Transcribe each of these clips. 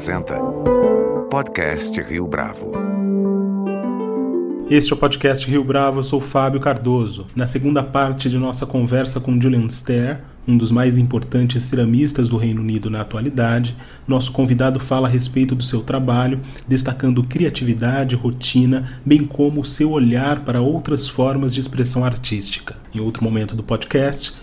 apresenta Podcast Rio Bravo. Este é o podcast Rio Bravo, eu sou Fábio Cardoso. Na segunda parte de nossa conversa com Julian Stair, um dos mais importantes ceramistas do Reino Unido na atualidade, nosso convidado fala a respeito do seu trabalho, destacando criatividade, rotina, bem como o seu olhar para outras formas de expressão artística. Em outro momento do podcast,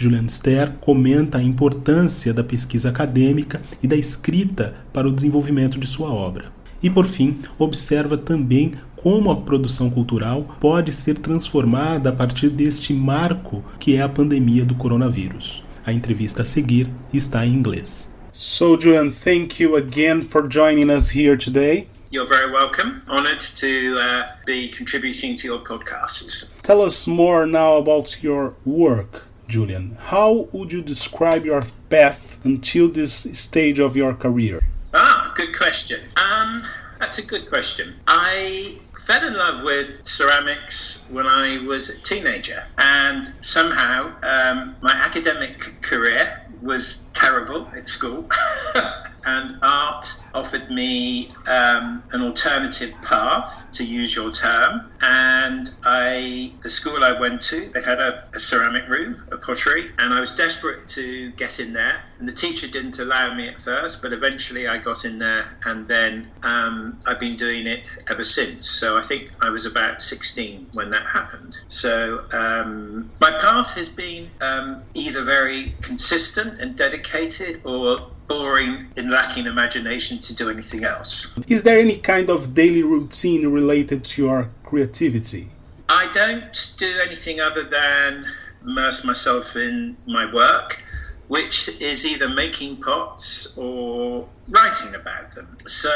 Julian Ster comenta a importância da pesquisa acadêmica e da escrita para o desenvolvimento de sua obra. E, por fim, observa também como a produção cultural pode ser transformada a partir deste marco que é a pandemia do coronavírus. A entrevista a seguir está em inglês. So, Julian, thank you again for joining us here today. You're very welcome. Honored to uh, be contributing to your podcasts. Tell us more now about your work. Julian, how would you describe your path until this stage of your career? Ah, good question. Um, that's a good question. I fell in love with ceramics when I was a teenager, and somehow um, my academic career was terrible at school. and art offered me um, an alternative path, to use your term. And I, the school I went to, they had a, a, ceramic room, a pottery, and I was desperate to get in there. And the teacher didn't allow me at first, but eventually I got in there, and then um, I've been doing it ever since. So I think I was about 16 when that happened. So um, my path has been um, either very consistent and dedicated, or boring and lacking imagination to do anything else. Is there any kind of daily routine related to your creativity? I don't do anything other than immerse myself in my work, which is either making pots or writing about them. So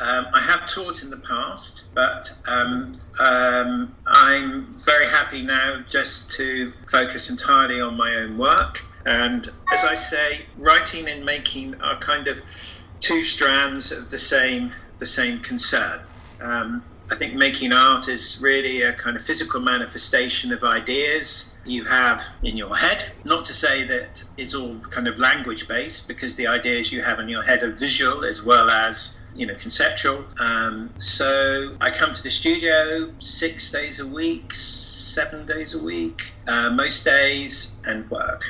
um, I have taught in the past, but um, um, I'm very happy now just to focus entirely on my own work. And as I say, writing and making are kind of two strands of the same the same concern. Um, I think making art is really a kind of physical manifestation of ideas you have in your head. Not to say that it's all kind of language based, because the ideas you have in your head are visual as well as you know conceptual. Um, so I come to the studio six days a week, seven days a week, uh, most days, and work.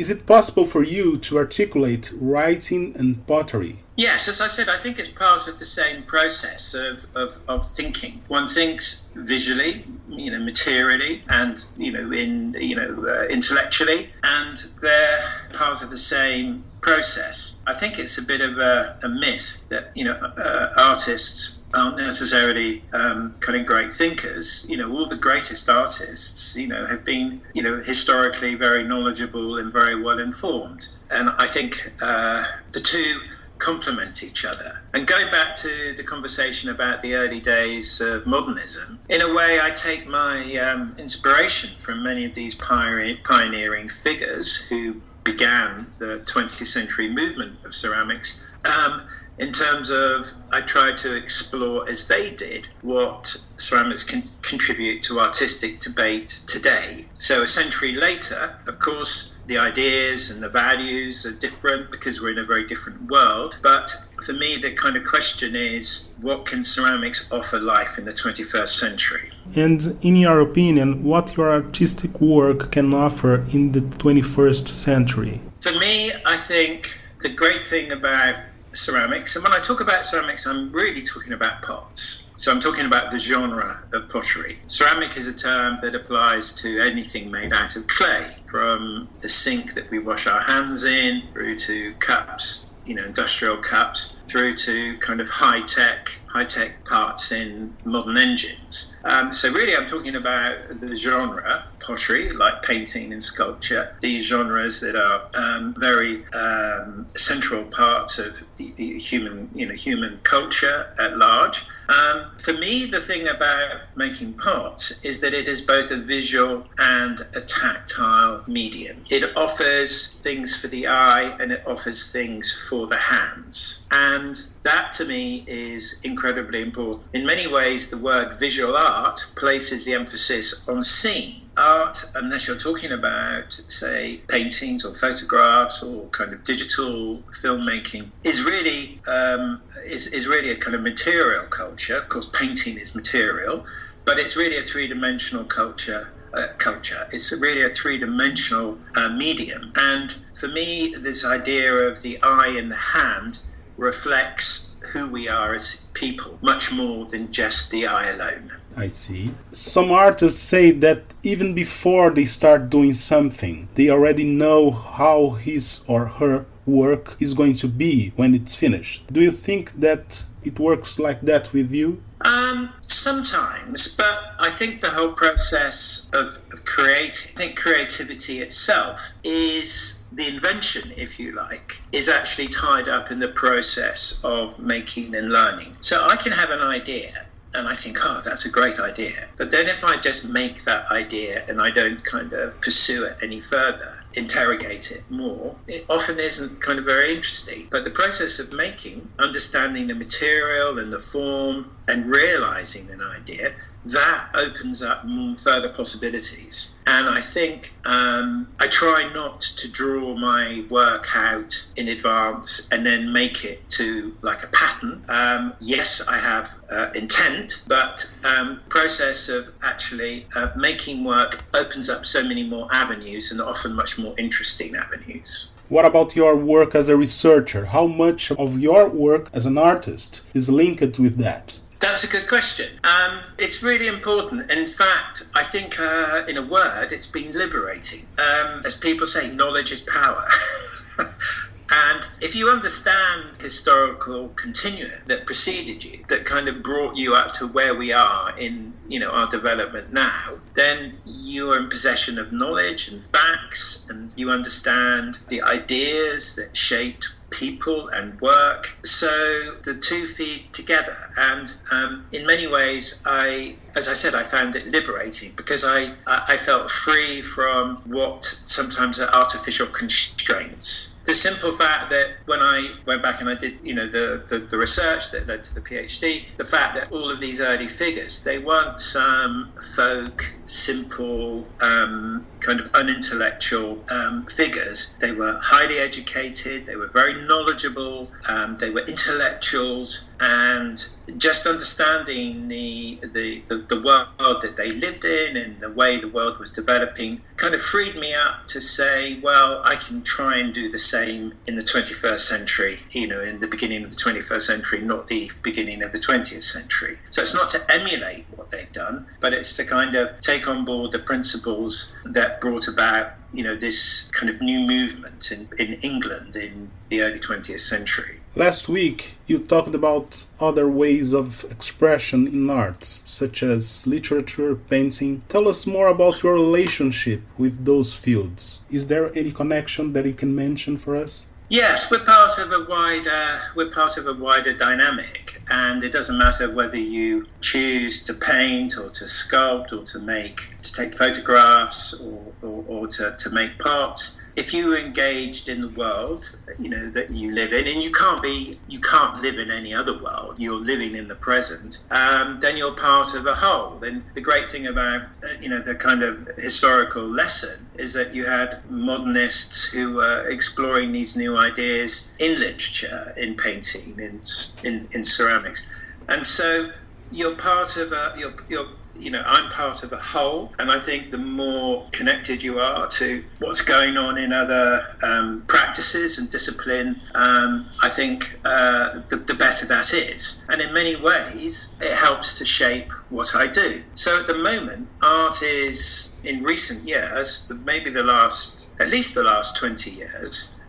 Is it possible for you to articulate writing and pottery? Yes, as I said, I think it's part of the same process of, of, of thinking. One thinks visually, you know, materially, and you know, in you know, uh, intellectually, and they're part of the same process. I think it's a bit of a, a myth that you know uh, artists aren't necessarily um, kind of great thinkers. You know, all the greatest artists, you know, have been, you know, historically very knowledgeable and very well informed. And I think uh, the two complement each other. And going back to the conversation about the early days of modernism, in a way, I take my um, inspiration from many of these pioneering figures who began the 20th century movement of ceramics. Um, in terms of I try to explore as they did what ceramics can contribute to artistic debate today. So a century later, of course, the ideas and the values are different because we're in a very different world. But for me, the kind of question is what can ceramics offer life in the 21st century? And in your opinion, what your artistic work can offer in the 21st century? For me, I think the great thing about ceramics. And when I talk about ceramics, I'm really talking about pots. So I'm talking about the genre of pottery. Ceramic is a term that applies to anything made out of clay, from the sink that we wash our hands in, through to cups, you know, industrial cups, through to kind of high tech, high tech parts in modern engines. Um, so really, I'm talking about the genre pottery, like painting and sculpture. These genres that are um, very um, central parts of the, the, human, you know, human culture at large. Um, for me, the thing about making pots is that it is both a visual and a tactile medium. It offers things for the eye and it offers things for the hands. And that to me is incredibly important. In many ways, the word visual art places the emphasis on seeing art, unless you're talking about, say, paintings or photographs or kind of digital filmmaking, is really um, is, is really a kind of material culture. Of course, painting is material, but it's really a three dimensional culture. Uh, culture. It's really a three dimensional uh, medium. And for me, this idea of the eye and the hand reflects who we are as people, much more than just the eye alone. I see. Some artists say that even before they start doing something, they already know how his or her work is going to be when it's finished. Do you think that it works like that with you? Um, sometimes, but I think the whole process of, of creating, I think creativity itself is the invention, if you like, is actually tied up in the process of making and learning. So I can have an idea and I think, oh, that's a great idea. But then if I just make that idea and I don't kind of pursue it any further, interrogate it more, it often isn't kind of very interesting. But the process of making, understanding the material and the form, and realizing an idea that opens up further possibilities. And I think um, I try not to draw my work out in advance and then make it to like a pattern. Um, yes, I have uh, intent, but um, process of actually uh, making work opens up so many more avenues and often much more interesting avenues. What about your work as a researcher? How much of your work as an artist is linked with that? That's a good question. Um, it's really important. In fact, I think, uh, in a word, it's been liberating. Um, as people say, knowledge is power. And if you understand historical continuum that preceded you, that kind of brought you up to where we are in, you know, our development now, then you are in possession of knowledge and facts, and you understand the ideas that shaped people and work. So the two feed together. And um, in many ways, I, as I said, I found it liberating because I, I felt free from what sometimes are artificial constraints the simple fact that when I went back and I did, you know, the, the, the, research that led to the PhD, the fact that all of these early figures, they weren't some folk, simple, um, kind of unintellectual um, figures. They were highly educated, they were very knowledgeable, um, they were intellectuals, and just understanding the, the, the, the world that they lived in and the way the world was developing kind of freed me up to say, well, I can try and do the same in the 21st century, you know, in the beginning of the 21st century, not the beginning of the 20th century. So it's not to emulate what they've done, but it's to kind of take on board the principles that brought about you know this kind of new movement in, in England in the early 20th century. Last week, you talked about other ways of expression in arts, such as literature, painting. Tell us more about your relationship with those fields. Is there any connection that you can mention for us? Yes, we're part of a wider we're part of a wider dynamic, and it doesn't matter whether you choose to paint or to sculpt or to make to take photographs or, or, or to, to make parts. If you're engaged in the world, you know that you live in, and you can't be you can't live in any other world. You're living in the present. Um, then you're part of a whole. And the great thing about uh, you know the kind of historical lesson is that you had modernists who were exploring these new ideas in literature, in painting, in, in, in ceramics. And so you're part of a, you're, you're you know, I'm part of a whole, and I think the more connected you are to what's going on in other um, practices and discipline, um, I think uh, the, the, better that is. And in many ways, it helps to shape what I do. So at the moment, art is, in recent years, maybe the last, at least the last 20 years,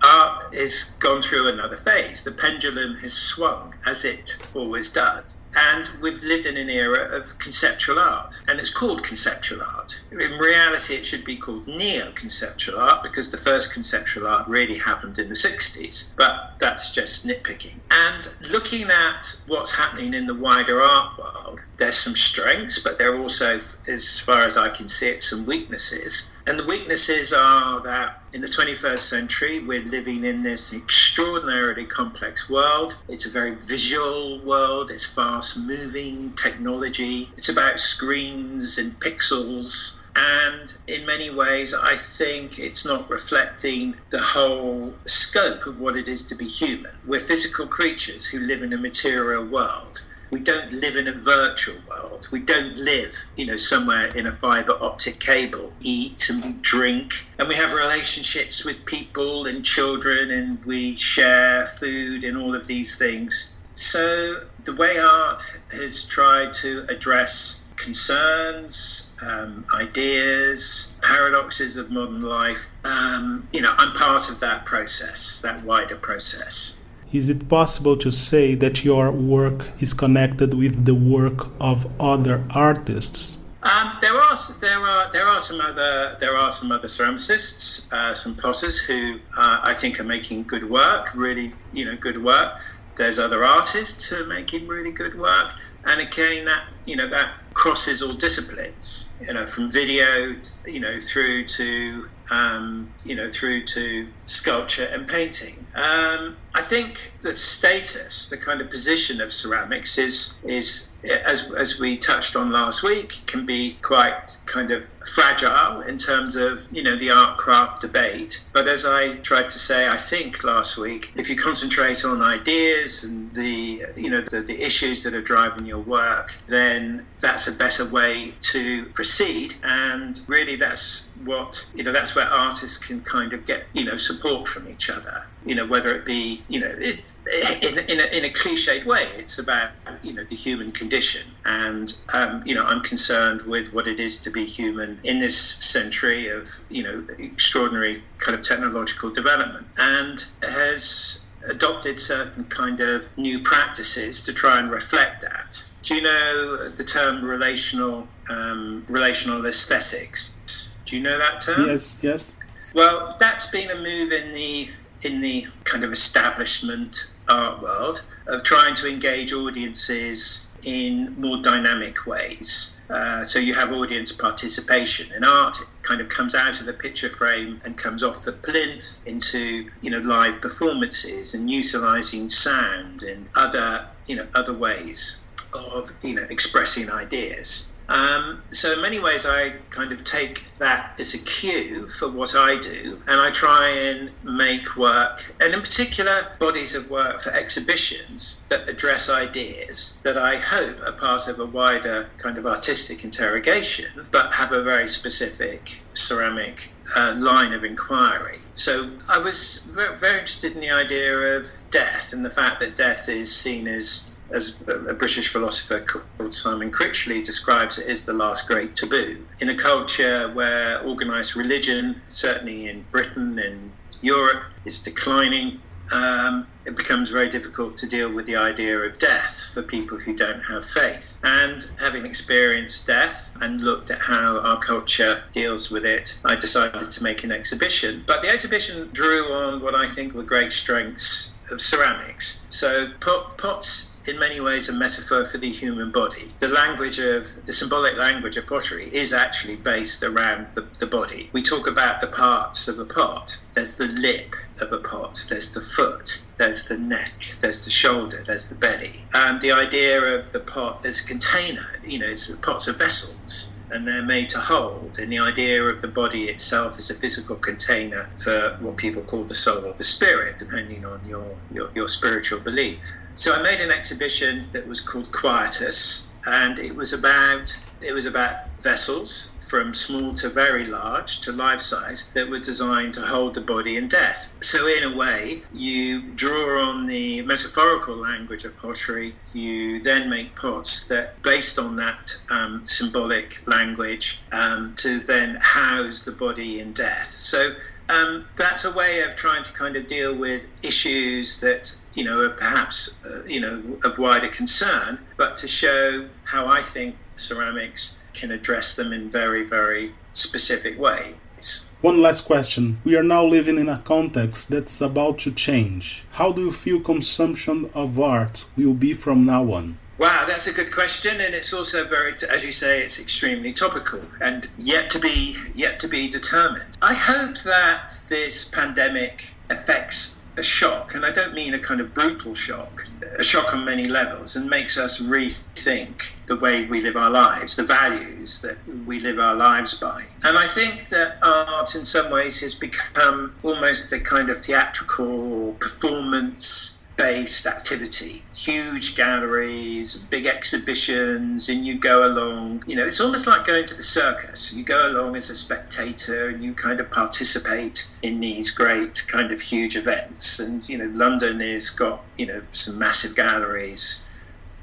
has gone through another phase. The pendulum has swung, as it always does. And we've lived in an era of conceptual art, and it's called conceptual art. In reality, it should be called neo conceptual art because the first conceptual art really happened in the 60s, but that's just nitpicking. And looking at what's happening in the wider art world, there's some strengths, but there are also, as far as I can see it, some weaknesses. And the weaknesses are that in the 21st century, we're living in this extraordinarily complex world. It's a very visual world, it's fast moving technology, it's about screens and pixels And in many ways, I think it's not reflecting the whole scope of what it is to be human. We're physical creatures who live in a material world we don't live in a virtual world. We don't live, you know, somewhere in a fiber optic cable, eat and drink, and we have relationships with people and children, and we share food and all of these things. So the way art has tried to address concerns, um, ideas, paradoxes of modern life, um, you know, I'm part of that process, that wider process. Is it possible to say that your work is connected with the work of other artists? Um, there are there are there are some other there are some other ceramicists, uh, some potters who uh, I think are making good work, really you know good work. There's other artists who are making really good work, and again that you know that crosses all disciplines. You know, from video, you know, through to um, you know, through to sculpture and painting. Um, I think the status, the kind of position of ceramics is is as as we touched on last week, can be quite kind of fragile in terms of you know the art craft debate. But as I tried to say, I think last week, if you concentrate on ideas and the you know the, the issues that are driving your work, then that's a better way to proceed. And really, that's what you know. That's where artists can kind of get you know support from each other you know, whether it be, you know, it's in, in, a, in a cliched way, it's about, you know, the human condition. And, um, you know, I'm concerned with what it is to be human in this century of, you know, extraordinary kind of technological development and has adopted certain kind of new practices to try and reflect that. Do you know the term relational um, relational aesthetics? Do you know that term? Yes, yes. Well, that's been a move in the in the kind of establishment art world of trying to engage audiences in more dynamic ways. Uh, so you have audience participation in art. Kind of comes out of the picture frame and comes off the plinth into you know live performances and utilizing sound and other you know other ways of you know expressing ideas. Um, so in many ways, I kind of take that as a cue for what I do, and I try and make work, and in particular, bodies of work for exhibitions that address ideas that I hope are part of a wider kind of artistic interrogation, but have a very specific ceramic uh, line of inquiry. So I was very, very interested in the idea of death and the fact that death is seen as as a British philosopher called Simon Critchley describes it, is the last great taboo. In a culture where organised religion, certainly in Britain and Europe, is declining, um, it becomes very difficult to deal with the idea of death for people who don't have faith. And having experienced death and looked at how our culture deals with it, I decided to make an exhibition. But the exhibition drew on what I think were great strengths of ceramics. So pots in many ways a metaphor for the human body. The language of the symbolic language of pottery is actually based around the, the body. We talk about the parts of a pot. There's the lip of a pot, there's the foot, there's the neck, there's the shoulder, there's the belly. And the idea of the pot as a container, you know, it's, pots are vessels and they're made to hold. And the idea of the body itself is a physical container for what people call the soul or the spirit, depending on your, your, your spiritual belief. So I made an exhibition that was called Quietus, and it was about it was about vessels from small to very large to life size that were designed to hold the body in death. So in a way, you draw on the metaphorical language of pottery. You then make pots that, based on that um, symbolic language, um, to then house the body in death. So um, that's a way of trying to kind of deal with issues that you know, perhaps, uh, you know, of wider concern, but to show how I think ceramics can address them in very, very specific ways. One last question. We are now living in a context that's about to change. How do you feel consumption of art will be from now on? Wow, that's a good question, and it's also very, as you say, it's extremely topical and yet to be yet to be determined. I hope that this pandemic affects a shock, and I don't mean a kind of brutal shock, a shock on many levels, and makes us rethink the way we live our lives, the values that we live our lives by. And I think that art, in some ways, has become almost the kind of theatrical performance based activity, huge galleries, big exhibitions, and you go along. You know, it's almost like going to the circus. You go along as a spectator and you kind of participate in these great kind of huge events. And, you know, London has got, you know, some massive galleries,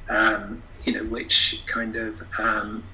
um, you know, which kind of, um,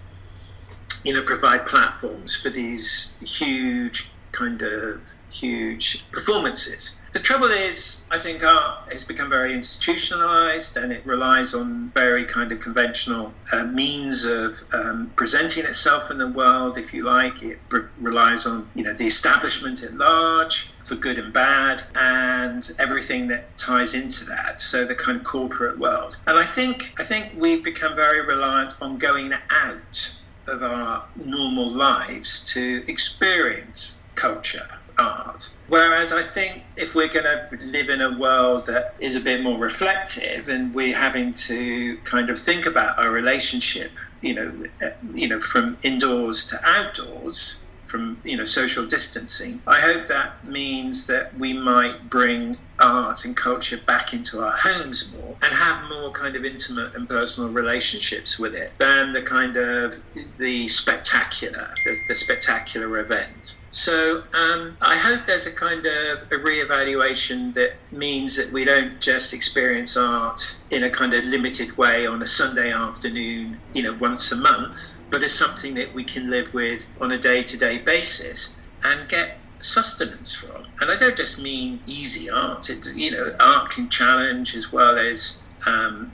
you know, provide platforms for these huge kind of huge performances. The trouble is, I think art has become very institutionalized and it relies on very kind of conventional uh, means of um, presenting itself in the world, if you like. It re- relies on, you know, the establishment at large for good and bad and everything that ties into that. So the kind of corporate world. And I think, I think we've become very reliant on going out of our normal lives to experience culture, art. Whereas I think if we're going to live in a world that is a bit more reflective and we're having to kind of think about our relationship, you know, eh, you know, from indoors to outdoors, from you know social distancing. I hope that means that we might bring art and culture back into our homes more and have more kind of intimate and personal relationships with it than the kind of the spectacular, the, the spectacular event. So um, I hope there's a kind of a reevaluation that means that we don't just experience art in a kind of limited way on a Sunday afternoon, you know, once a month, but as something that we can live with on a day-to-day basis and get sustenance from. And I don't just mean easy art. It, you know, art can challenge as well as um,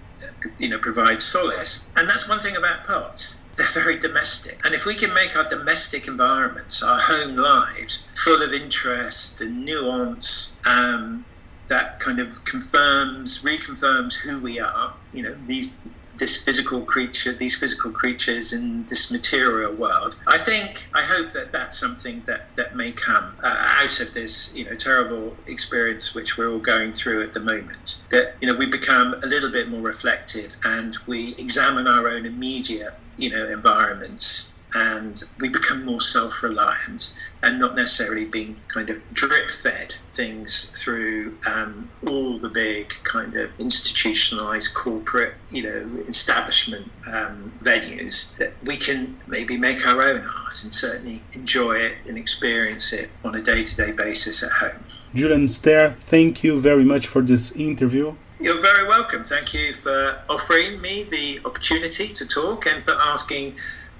you know provide solace. And that's one thing about poets. They're very domestic. And if we can make our domestic environments, our home lives, full of interest and nuance, um, that kind of confirms, reconfirms who we are. You know, these this physical creature, these physical creatures in this material world. I think, I hope that that's something that, that may come uh, out of this, you know, terrible experience which we're all going through at the moment. That, you know, we become a little bit more reflective and we examine our own immediate, you know, environments and we become more self-reliant and not necessarily being kind of drip fed things through um, all the big kind of institutionalized corporate you know establishment um, venues that we can maybe make our own art and certainly enjoy it and experience it on a day-to-day basis at home julian stair thank you very much for this interview you're very welcome. Thank you for offering me the opportunity to talk and for asking